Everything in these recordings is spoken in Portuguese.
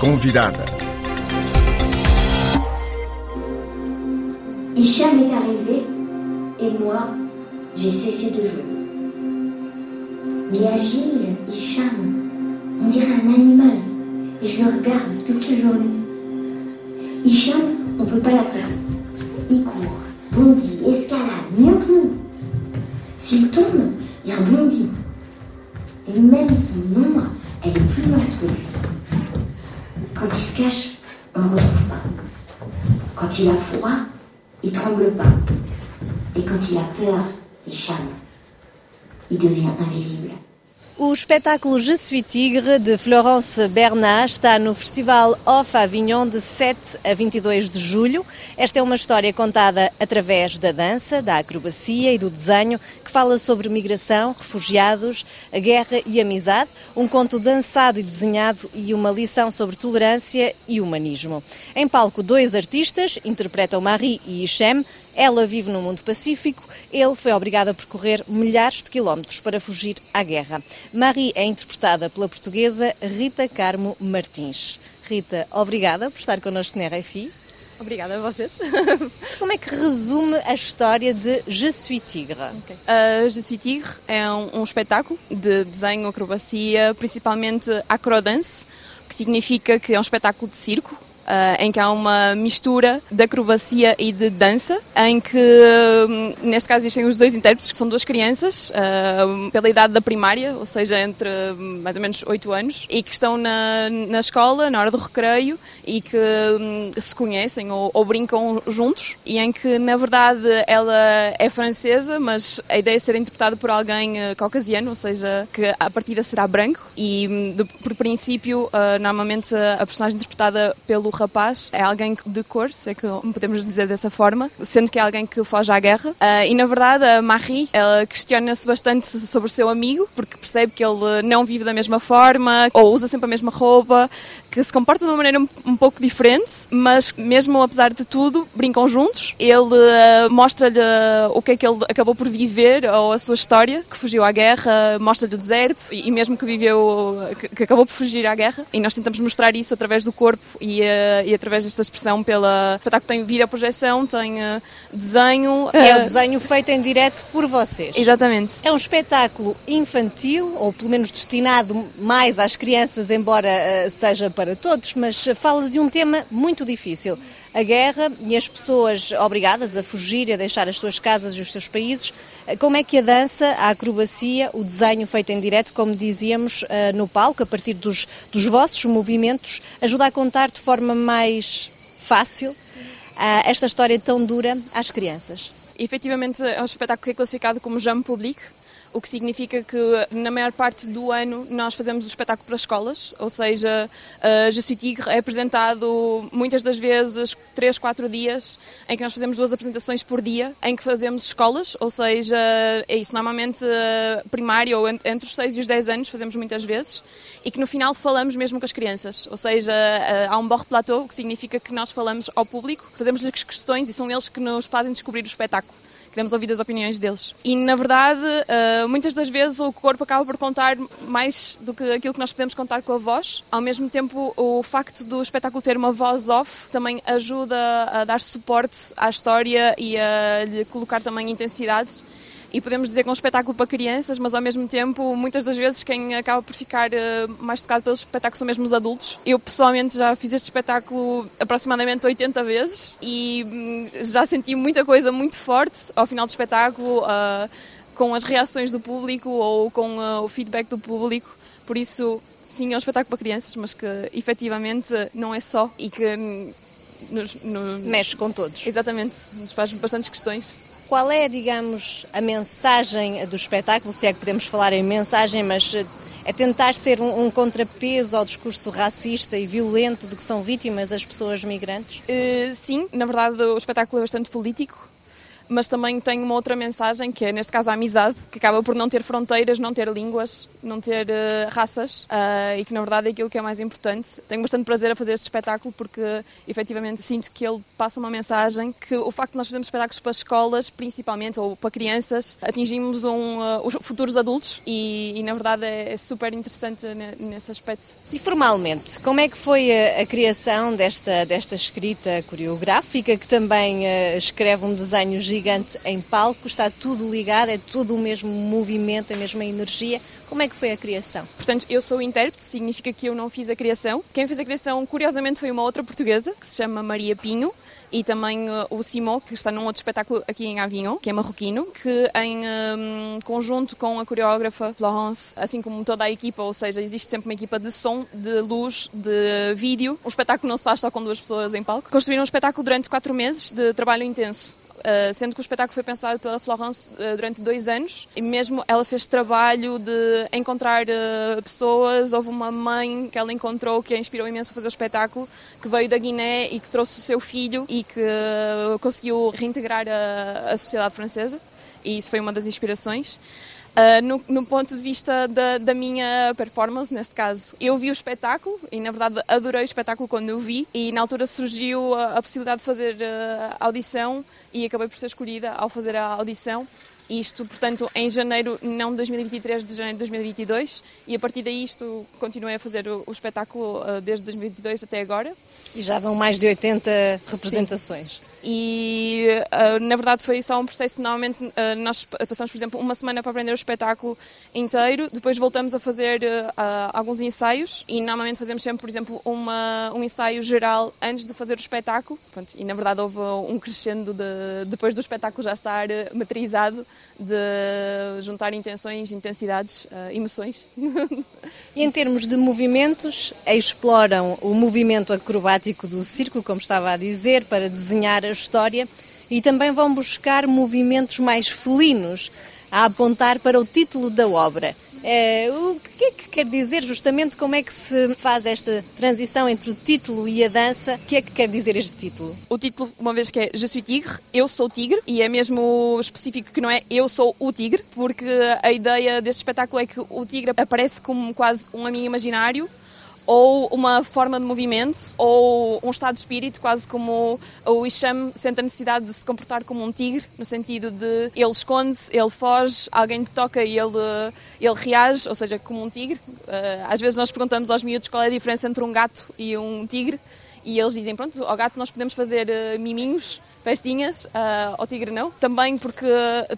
Convidada. Hicham est arrivé et moi, j'ai cessé de jouer. Il est agile, Hicham. On dirait un animal. Et je le regarde toute la journée. Hicham, on peut pas l'attraper. Il court, bondit, escalade, mieux que nous. S'il tombe, il rebondit. Et même son ombre, elle est plus loin que lui. Quand il se cache, on ne le retrouve pas. Quand il a froid, il tremble pas. Et quand il a peur, il chame. Il devient invisible. O espetáculo Je suis Tigre de Florence Bernat está no Festival Off Avignon de 7 a 22 de julho. Esta é uma história contada através da dança, da acrobacia e do desenho fala sobre migração, refugiados, a guerra e amizade, um conto dançado e desenhado e uma lição sobre tolerância e humanismo. Em palco, dois artistas interpretam Marie e Hichem, ela vive no mundo pacífico, ele foi obrigado a percorrer milhares de quilómetros para fugir à guerra. Marie é interpretada pela portuguesa Rita Carmo Martins. Rita, obrigada por estar connosco na RFI. Obrigada a vocês. Como é que resume a história de Je suis Tigre? Okay. Uh, Je suis Tigre é um, um espetáculo de desenho, acrobacia, principalmente acrodance, que significa que é um espetáculo de circo em que há uma mistura de acrobacia e de dança, em que, hum, neste caso, existem os dois intérpretes, que são duas crianças, uh, pela idade da primária, ou seja, entre hum, mais ou menos 8 anos, e que estão na, na escola, na hora do recreio, e que um, se conhecem ou, ou, brincam juntos, e em que, na verdade, ela é francesa, mas a ideia é ser interpretada por alguém uh, caucasiano, ou seja, que a partida será branco, e hum, de, por princípio, normalmente a personagem interpretada pelo rapaz é alguém de cor, se é que podemos dizer dessa forma, sendo que é alguém que foge à guerra. Uh, e na verdade a Marie, ela questiona-se bastante sobre o seu amigo, porque percebe que ele não vive da mesma forma, ou usa sempre a mesma roupa, que se comporta de uma maneira um, um pouco diferente, mas mesmo apesar de tudo, brincam juntos. Ele uh, mostra-lhe o que é que ele acabou por viver, ou a sua história, que fugiu à guerra, mostra-lhe o deserto, e, e, mesmo que viveu, que, que, acabou por fugir à guerra. E nós tentamos mostrar isso através do corpo e uh, e através desta expressão pela espetáculo tem vídeo projeção, tem uh, desenho. É o desenho feito em direto por vocês. Exatamente. É um espetáculo infantil, ou pelo menos destinado mais às crianças, embora seja para todos, mas fala de um tema muito difícil a guerra e as pessoas obrigadas a fugir e a deixar as suas casas e os seus países. Como é que a dança, a acrobacia, o desenho feito em direto, como dizíamos eh, no palco, a partir dos, dos vossos movimentos, ajuda a contar de forma mais fácil eh, esta história tão dura às crianças? Efetivamente, é um espetáculo que é classificado como jeune public, o que significa que na maior parte do ano nós fazemos o espetáculo para escolas, ou seja, uh, Je suis Tigre é apresentado muitas das vezes 3, 4 dias, em que nós fazemos duas apresentações por dia, em que fazemos escolas, ou seja, é isso, normalmente uh, primário ou entre os 6 e os 10 anos fazemos muitas vezes, e que no final falamos mesmo com as crianças, ou seja, uh, há um bord plateau, que significa que nós falamos ao público, fazemos-lhes questões e são eles que nos fazem descobrir o espetáculo queremos ouvir as opiniões deles. E, na verdade, uh, muitas das vezes o corpo acaba por contar mais do que aquilo que nós podemos contar com a voz. Ao mesmo tempo, o facto do espetáculo ter uma voz off também ajuda a dar suporte à história e a lhe colocar também intensidade e podemos dizer que é um espetáculo para crianças, mas ao mesmo tempo, muitas das vezes, quem acaba por ficar uh, mais tocado pelo espetáculo são mesmo os adultos. Eu pessoalmente já fiz este espetáculo aproximadamente 80 vezes e hum, já senti muita coisa muito forte ao final do espetáculo, uh, com as reações do público ou com uh, o feedback do público. Por isso, sim, é um espetáculo para crianças, mas que efetivamente não é só e que hum, nos, no... mexe com todos. Exatamente, nos faz bastantes questões. Qual é, digamos, a mensagem do espetáculo? Se é que podemos falar em mensagem, mas eh, é tentar ser um, um, contrapeso ao discurso racista e violento de que são vítimas as pessoas migrantes? Uh, sim, na verdade o espetáculo é bastante político. Mas também tem uma outra mensagem, que é, neste caso, a amizade, que acaba por não ter fronteiras, não ter línguas, não ter uh, raças, uh, e que, na verdade, é aquilo que é mais importante. Tenho bastante prazer a fazer este espetáculo, porque, efetivamente, sinto que ele passa uma mensagem que o facto de nós fazermos espetáculos para escolas, principalmente, ou para crianças, atingimos um, uh, os futuros adultos, e, e na verdade, é, é, super interessante nesse aspecto. E, formalmente, como é que foi a, a criação desta, desta escrita coreográfica, que também escreve um desenho gigante gigante em palco, está tudo ligado, é tudo o mesmo movimento, a mesma energia. Como é que foi a criação? Portanto, eu sou intérprete, significa que eu não fiz a criação. Quem fez a criação, curiosamente, foi uma outra portuguesa, que se chama Maria Pinho e também uh, o Simon, que está num outro espetáculo aqui em Avignon, que é marroquino, que em um, conjunto com a coreógrafa Florence, assim como toda a equipa, ou seja, existe sempre uma equipa de som, de luz, de vídeo. O espetáculo não se faz só com duas pessoas em palco. Construíram um espetáculo durante quatro meses de trabalho intenso Uh, sendo que o espetáculo foi pensado pela Florence uh, durante dois anos e mesmo ela fez trabalho de encontrar uh, pessoas. Houve uma mãe que ela encontrou que a inspirou imenso a fazer o espetáculo, que veio da Guiné e que trouxe o seu filho e que conseguiu reintegrar a, a sociedade francesa. E isso foi uma das inspirações. Uh, no, no, ponto de vista da, da, minha performance, neste caso, eu vi o espetáculo e, na verdade, adorei o espetáculo quando eu vi. E na altura surgiu a, a possibilidade de fazer uh, audição e acabei por ser escolhida ao fazer a audição. Isto, portanto, em janeiro, não de 2023, de janeiro de 2022, e a partir daí isto continuei a fazer o, o espetáculo uh, desde 2022 até agora. E já vão mais de 80 representações. Sim e uh, na verdade foi só um processo. Normalmente uh, nós passamos, por exemplo, uma semana para aprender o espetáculo inteiro, depois voltamos a fazer uh, alguns ensaios e normalmente fazemos sempre, por exemplo, uma, um ensaio geral antes de fazer o espetáculo. Pronto, e na verdade houve um crescendo de, depois do espetáculo já estar materializado de juntar intenções, intensidades, emoções. E em termos de movimentos, exploram o movimento acrobático do circo, como estava a dizer, para desenhar a história e também vão buscar movimentos mais felinos a apontar para o título da obra. É, o que é que quer dizer justamente como é que se faz esta transição entre o título e a dança? O que é que quer dizer este título? O título, uma vez que é Je suis tigre, eu sou tigre, e é mesmo específico que não é eu sou o tigre, porque a ideia deste espetáculo é que o tigre aparece como quase um amigo imaginário ou uma forma de movimento, ou um estado de espírito, quase como o Isham sente a necessidade de se comportar como um tigre, no sentido de ele esconde-se, ele foge, alguém lhe toca e ele, ele reage, ou seja, como um tigre. Eh, às vezes nós perguntamos aos miúdos qual é a diferença entre um gato e um tigre, e eles dizem, pronto, ao gato nós podemos fazer eh, miminhos, festinhas, uh, ao tigre não. Também porque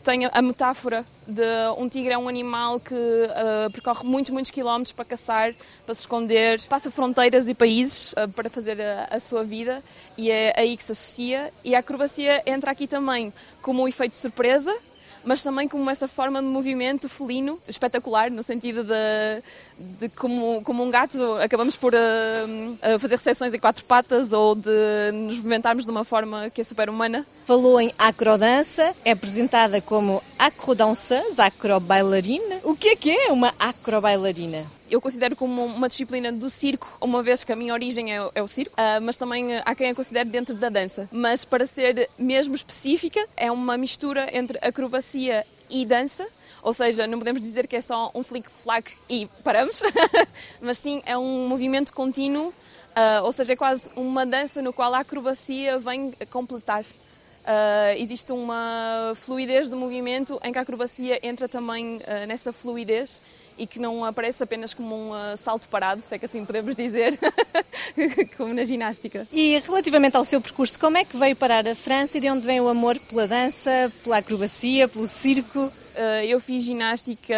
tem a metáfora de um tigre é um animal que uh, percorre muitos, muitos quilómetros para caçar, para se esconder, passa fronteiras e países uh, para fazer a, a, sua vida e é aí que se associa. E a acrobacia entra aqui também como um efeito de surpresa, mas também como essa forma de movimento felino espetacular, no sentido de, de como, como um gato acabamos por uh, uh, fazer recepções em quatro patas ou de nos movimentarmos de uma forma que é super humana. Falou em acrodança, é apresentada como acrodanceuse, acrobailarina. O que é que é uma acrobailarina? eu considero como uma disciplina do circo, uma vez que a minha origem é, é o circo, uh, mas também há quem a considere dentro da dança. Mas para ser mesmo específica, é uma mistura entre acrobacia e dança, ou seja, não podemos dizer que é só um flick-flack e paramos, mas sim é um movimento contínuo, uh, ou seja, é quase uma dança no qual a acrobacia vem completar. Uh, existe uma fluidez do movimento em que a acrobacia entra também uh, nessa fluidez e que não aparece apenas como um uh, salto parado, se é que assim podemos dizer, como na ginástica. E relativamente ao seu percurso, como é que veio parar a França e de onde vem o amor pela dança, pela acrobacia, pelo circo? Eu fiz ginástica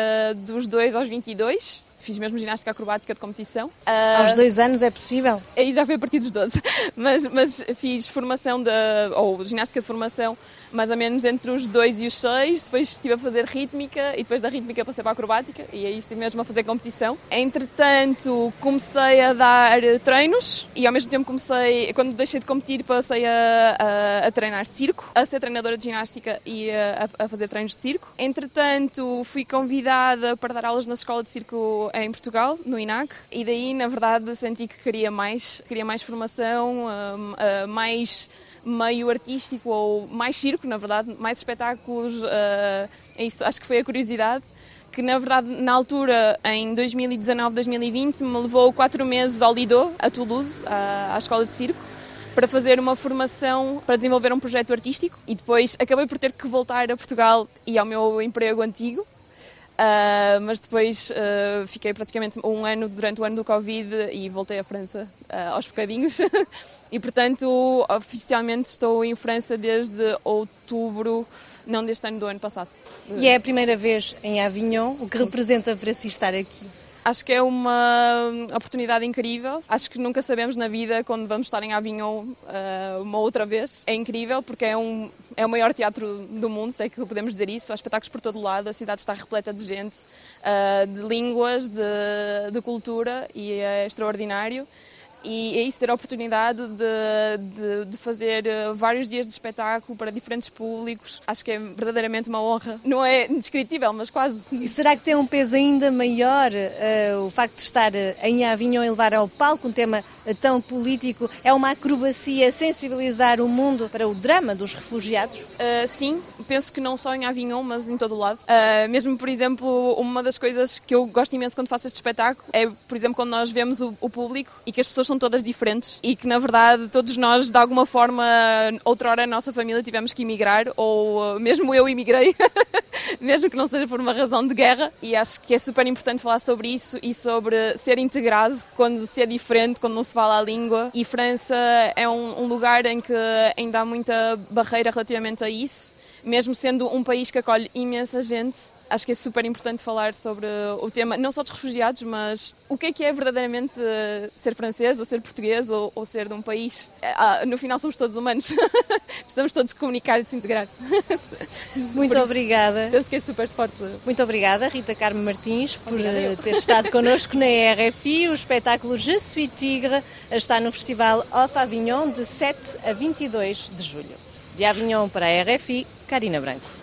dos 2 aos 22, fiz mesmo ginástica acrobática de competição. Uh, Aos dois anos é possível? Aí já foi a partir dos 12, mas, mas fiz formação, de, ou ginástica de formação mais ou menos entre os 2 e os 6, depois estive a fazer rítmica e depois da rítmica passei para a acrobática e aí estive mesmo a fazer competição. Entretanto, comecei a dar treinos e ao mesmo tempo comecei, quando deixei de competir, passei a, a, a treinar circo, a ser treinadora de ginástica e a, a, fazer treinos de circo. Entretanto, fui convidada para dar aulas na escola de circo em Portugal, no INAC, e daí, na verdade, senti que queria mais, queria mais formação, uh, uh, mais meio artístico ou mais circo, na verdade, mais espetáculos. é isso, acho que foi a curiosidade que na verdade na altura, em 2019, 2020, me levou quatro meses ao Lido, a Toulouse, à, à escola de circo, para fazer uma formação para desenvolver um projeto artístico e depois acabei por ter que voltar a Portugal e ao meu emprego antigo. Uh, mas depois uh, fiquei praticamente um ano durante o ano do Covid e voltei à França uh, aos bocadinhos. e portanto, oficialmente estou em França desde outubro, não deste ano, do ano passado. E é a primeira vez em Avignon, o que representa para si estar aqui? Acho que é uma oportunidade incrível. Acho que nunca sabemos na vida quando vamos estar em Avignon uh, uma outra vez. É incrível porque é, um, é o maior teatro do mundo, sei que podemos dizer isso. Há espetáculos por todo lado, a cidade está repleta de gente, uh, de línguas, de, de cultura e é extraordinário e é isso, ter a oportunidade de, de, de, fazer eh, vários dias de espetáculo para diferentes públicos, acho que é verdadeiramente uma honra. Não é indescritível, mas quase. E será que tem um peso ainda maior uh, o facto de estar eh, em Avignon e levar ao palco um tema tão político? É uma acrobacia sensibilizar o mundo para o drama dos refugiados? Uh, sim, penso que não só em Avignon, mas em todo o lado. Uh, mesmo, por exemplo, uma das coisas que eu gosto imenso quando faço este espetáculo é, por exemplo, quando nós vemos o, o público e que as pessoas são todas diferentes e que, na verdade, todos nós, de alguma forma, outrora, a nossa família tivemos que emigrar, ou uh, mesmo eu emigrei, mesmo que não seja por uma razão de guerra. E acho que é super importante falar sobre isso e sobre ser integrado quando se é diferente, quando não se fala a língua. E França é um, um lugar em que ainda há muita barreira relativamente a isso, mesmo sendo um país que acolhe imensa gente acho que é super importante falar sobre o tema, não só dos refugiados, mas o que é que é verdadeiramente ser francês, ou ser português, ou, ou ser de um país. Ah, no final somos todos humanos, precisamos todos comunicar e se integrar. Muito por obrigada. Penso que é super forte. Muito obrigada, Rita Carmo Martins, por eh, ter estado connosco na RFI. O espetáculo Je suis Tigre está no Festival Off Avignon de 7 a 22 de julho. De Avignon para a RFI, Karina Branco.